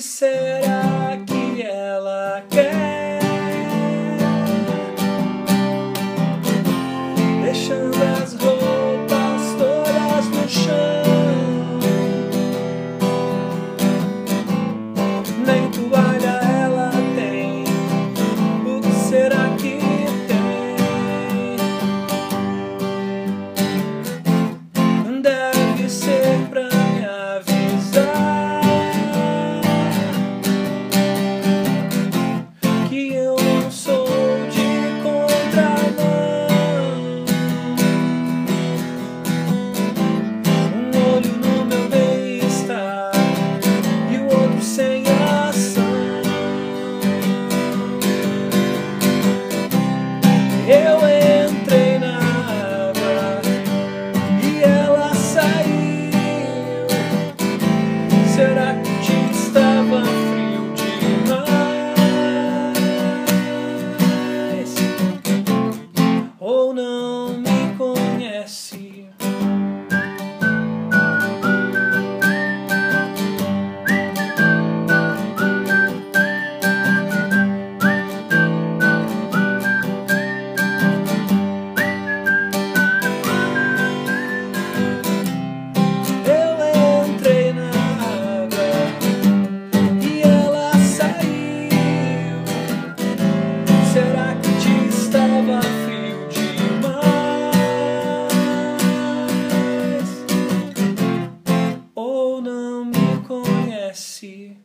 será? não me conhece.